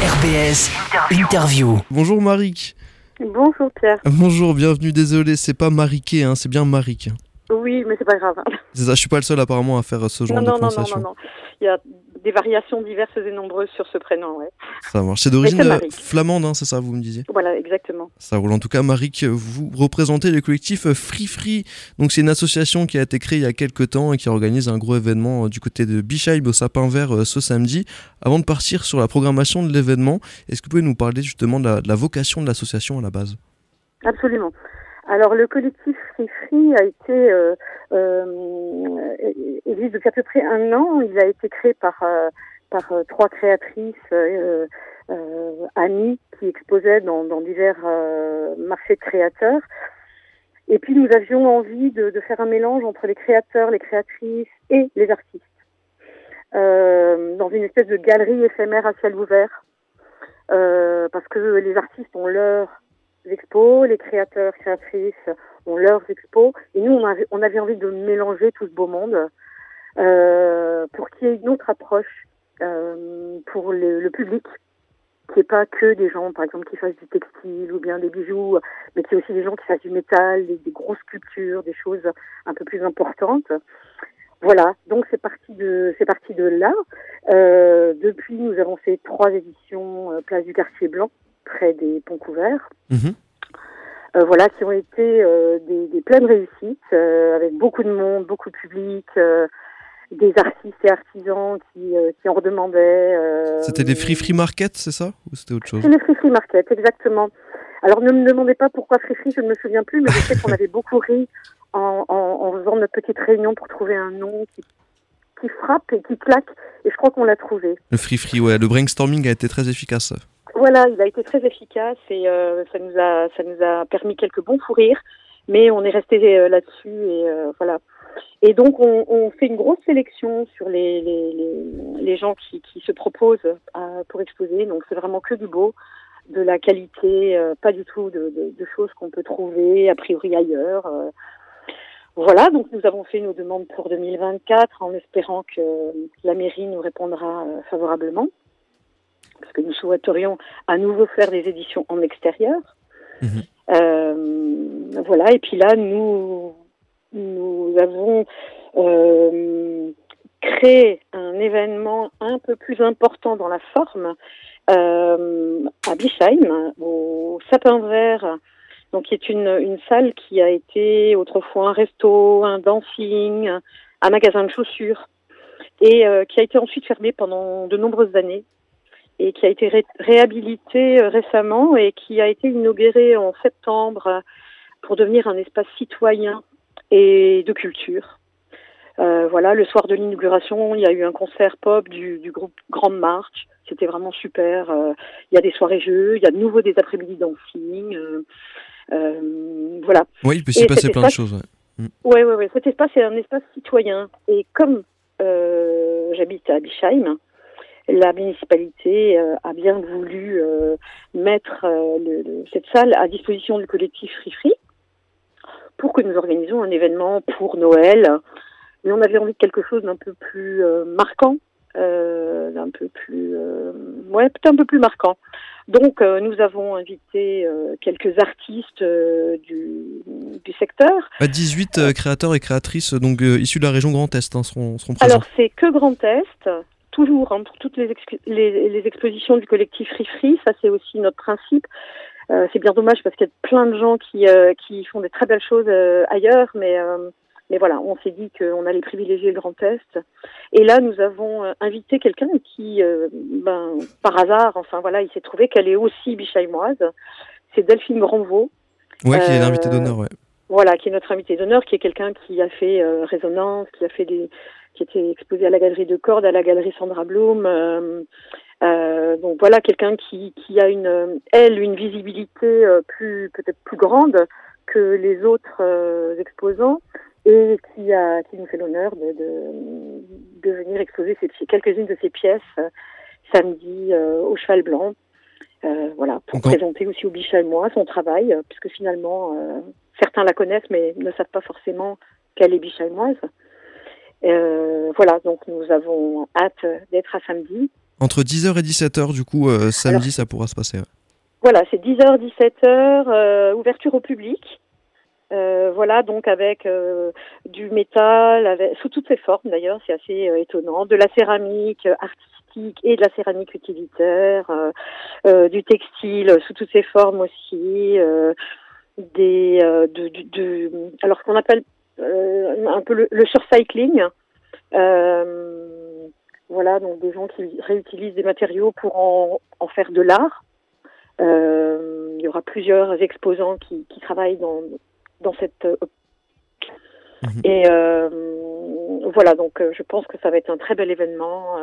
RBS Interview. Bonjour Marik. Bonjour Pierre. Bonjour, bienvenue. Désolé, c'est pas Mariqué, hein, c'est bien Marik. Oui, mais c'est pas grave. C'est ça, je suis pas le seul apparemment à faire ce genre Non, de non, non, non, non, non. Il y a des variations diverses et nombreuses sur ce prénom, ouais. Ça marche. C'est d'origine euh, flamande, hein, c'est ça, vous me disiez Voilà, exactement. Ça roule. En tout cas, Marik, vous représentez le collectif euh, Free Free. Donc, c'est une association qui a été créée il y a quelques temps et qui organise un gros événement euh, du côté de Bichheim au Sapin Vert ce samedi. Avant de partir sur la programmation de l'événement, est-ce que vous pouvez nous parler justement de la, de la vocation de l'association à la base? Absolument. Alors le collectif Free Free a été euh, euh, existe depuis à peu près un an. Il a été créé par euh, par euh, trois créatrices euh, euh, qui exposaient dans, dans divers marchés de créateurs. Et puis nous avions envie de, de faire un mélange entre les créateurs, les créatrices et les artistes dans une espèce de galerie éphémère à ciel ouvert. Parce que les artistes ont leurs expos, les créateurs, créatrices ont leurs expos, et nous on avait, envie de mélanger tout ce beau monde euh, pour qu'il y ait une autre approche euh, pour le, public, qui n'est pas que des gens, par exemple, qui fassent du textile ou bien des bijoux, mais qui est aussi des gens qui fassent du métal, des, des grosses sculptures, des choses un peu plus importantes. Voilà, donc c'est parti de c'est parti de là. Euh, depuis, nous avons fait trois éditions Place du Quartier Blanc, près des ponts couverts. Mhm. Euh, voilà, qui ont été euh, des, des pleines réussites, euh, avec beaucoup de monde, beaucoup de public, des artistes et artisans qui, qui en redemandaient. C'était des Free Free Market, c'est ça Ou c'était autre chose C'est les Free Free Market, exactement. Alors ne me demandez pas pourquoi Free Free, je ne me souviens plus, mais je sais qu'on avait beaucoup ri en, en, en faisant notre petite réunion pour trouver un nom qui, qui frappe et qui claque, et je crois qu'on l'a trouvé. Le Free Free, ouais. Le brainstorming a été très efficace. Voilà, il a été très efficace et euh, ça nous a ça nous a permis quelques bons fous rires, mais on est resté euh, là-dessus et euh, voilà. Et donc on, fait une grosse sélection sur les gens qui, se proposent pour exposer. Donc c'est vraiment que du beau, de la qualité, pas du tout de, choses qu'on peut trouver a priori ailleurs. Voilà, donc nous avons fait nos demandes pour 2024 en espérant que la mairie nous répondra favorablement parce que nous souhaiterions à nouveau faire des éditions en extérieur. Mhm. Euh, voilà, et puis là, nous, nous avons euh, créé un événement un peu plus important dans la forme euh, à Bischheim, au Sapin Vert, donc qui est une, une salle qui a été autrefois un resto, un dancing, un magasin de chaussures, et qui a été ensuite fermé pendant de nombreuses années et qui a été ré- réhabilité euh, récemment et qui a été inauguré en septembre euh, pour devenir un espace citoyen et de culture. Euh, voilà, le soir de l'inauguration, il y a eu un concert pop du, du groupe Grande Marche. C'était vraiment super. Euh, il y a des soirées jeux, il y a de nouveau des après-midi dancing. Euh, voilà. Oui, il peut s'y passer plein de choses. ouais. Ouais, ouais, ouais. Cet espace est un espace citoyen. Et comme j'habite à Bischheim, la municipalité euh, a bien voulu euh, mettre euh, le- le- cette salle à disposition du collectif Free Free pour que nous organisions un événement pour Noël. Mais on avait envie de quelque chose d'un peu plus marquant, euh, d'un peu plus, euh, ouais, peut-être un peu plus marquant. Donc, euh, nous avons invité quelques artistes du, du secteur. Bah, 18 euh, créateurs et créatrices donc issus de la région Grand Est hein, seront, seront présents. Alors, c'est que Grand Est, toujours, hein, pour toutes les, exp- les, les expositions du collectif Free Free. Ça, c'est aussi notre principe. Euh, c'est bien dommage parce qu'il y a plein de gens qui, euh, qui font des très belles choses euh, ailleurs, mais, mais voilà, on s'est dit qu'on allait privilégier le Grand Est. Et là, nous avons invité quelqu'un qui, ben, par hasard, enfin voilà, il s'est trouvé qu'elle est aussi bichaïmoise. C'est Delphine Grandvaux. ouais, qui est l'invité d'honneur, ouais. Voilà, qui est notre invité d'honneur, qui est quelqu'un qui a fait euh, résonance, qui a fait des, qui était exposé à la galerie de Cordes, à la galerie Sandra Blum. euh, euh, donc voilà, quelqu'un qui, qui a une, euh, elle, une visibilité plus peut-être plus grande que les autres exposants et qui a, qui nous fait l'honneur de, de, de venir exposer ses quelques-unes de ses pièces samedi au Cheval Blanc. Euh, voilà, pour Encore- présenter aussi au Bichat et moi son travail, puisque finalement euh, certains la connaissent mais ne savent pas forcément qu'elle est bichamoise. Euh, voilà, donc nous avons hâte d'être à samedi Entre 10h et 17h, du coup, euh, samedi, ça pourra se passer. Voilà, c'est 10h, 17h, ouverture au public. Euh, voilà, donc avec euh, du métal, avec, sous toutes ses formes d'ailleurs, c'est assez euh, étonnant, de la céramique artistique et de la céramique utilitaire, du textile sous toutes ses formes aussi, des de, de, de, alors qu'on appelle un peu le, le surcycling. voilà, donc des gens qui réutilisent des matériaux pour en, en faire de l'art. il y aura plusieurs exposants qui, qui travaillent dans, dans cette euh, mhm. et euh, voilà, donc euh, je pense que ça va être un très bel événement.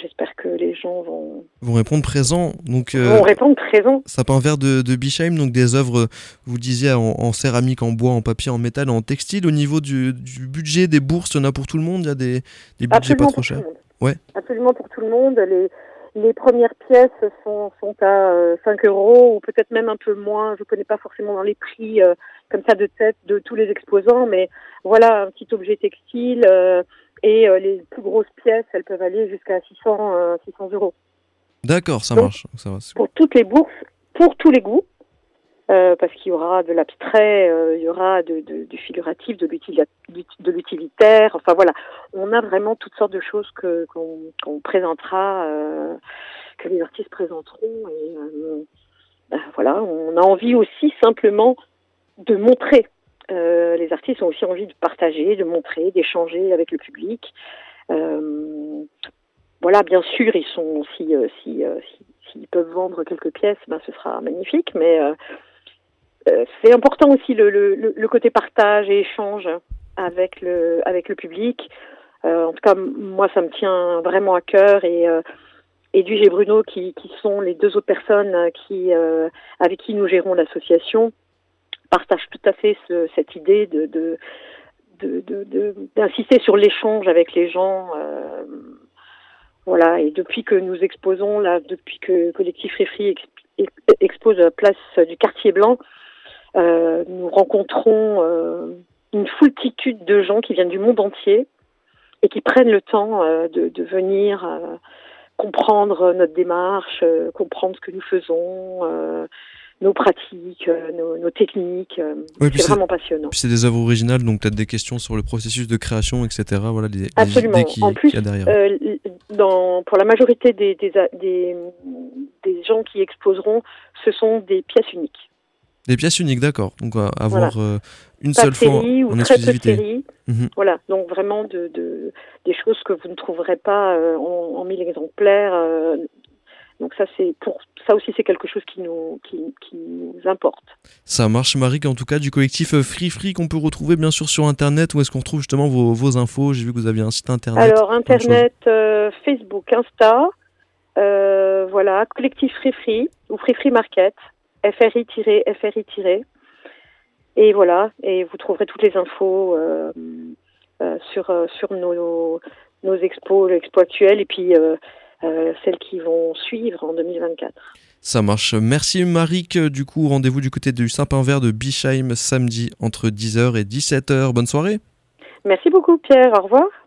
J'espère que les gens vont vont répondre présent. Donc vont répondre présent. Sapin vert de, de Bichheim, donc des œuvres, vous disiez en, céramique, en bois, en papier, en métal, en textile. Au niveau du, du, budget des bourses, il y en a pour tout le monde? Il y a des, des budgets pas trop chers? Ouais. Absolument pour tout le monde. Les les premières pièces sont, sont à 5 euh, euros ou peut-être même un peu moins. Je ne connais pas forcément dans les prix euh, comme ça de tête de tous les exposants, mais voilà un petit objet textile euh, et les plus grosses pièces, elles peuvent aller jusqu'à 600, 600 euros. D'accord, ça marche. Ça va. Pour toutes les bourses, pour tous les goûts. Euh, parce qu'il y aura de l'abstrait, euh, il y aura de, de, du figuratif, de l'utilitaire. Enfin voilà, on a vraiment toutes sortes de choses que qu'on présentera, euh, que les artistes présenteront. Et ben, voilà, on a envie aussi simplement de montrer. Les artistes ont aussi envie de partager, de montrer, d'échanger avec le public. voilà, bien sûr, ils sont si si s'ils peuvent vendre quelques pièces, ben ce sera magnifique, mais euh, c'est important aussi le, le, le, côté partage et échange avec le, avec le public. Euh, en tout cas, moi, ça me tient vraiment à cœur et euh, Edwige et Bruno, qui, qui sont les deux autres personnes qui, euh, avec qui nous gérons l'association, partagent tout à fait ce, cette idée de, d'insister sur l'échange avec les gens. Euh, voilà, et depuis que nous exposons, là, depuis que Collectif Réfri expose à la place du Quartier Blanc, euh, nous rencontrons euh, une foultitude de gens qui viennent du monde entier et qui prennent le temps de, venir comprendre notre démarche, comprendre ce que nous faisons nos pratiques, nos, nos techniques. c'est vraiment passionnant. Puis c'est des œuvres originales, donc peut-être des questions sur le processus de création, etc. Voilà, des, Absolument. Des en plus, euh, dans, pour la majorité des, des, des, des gens qui exposeront, ce sont des pièces uniques. Des pièces uniques, d'accord. Donc avoir euh, une seule fois en exclusivité. Mhm. Voilà, donc vraiment de, de, des choses que vous ne trouverez pas euh, en, en, mille exemplaires. Euh, donc ça c'est pour ça aussi c'est quelque chose qui nous qui, qui, nous importe. Ça marche Marie, en tout cas du collectif Free Free qu'on peut retrouver bien sûr sur internet où est-ce qu'on retrouve justement vos, vos infos? J'ai vu que vous aviez un site internet. Alors internet, Facebook, Insta, voilà collectif Free Free ou Free Free Market. FRI-FRI- et voilà, et vous trouverez toutes les infos euh, euh, sur, euh, sur nos, nos expos, l'expo actuelle et puis celles qui vont suivre en 2024. Ça marche. Merci Marik. Du coup, rendez-vous du côté du Saint-Pin-Vert de Bischheim samedi entre 10h et 17h. Bonne soirée. Merci beaucoup Pierre. Au revoir.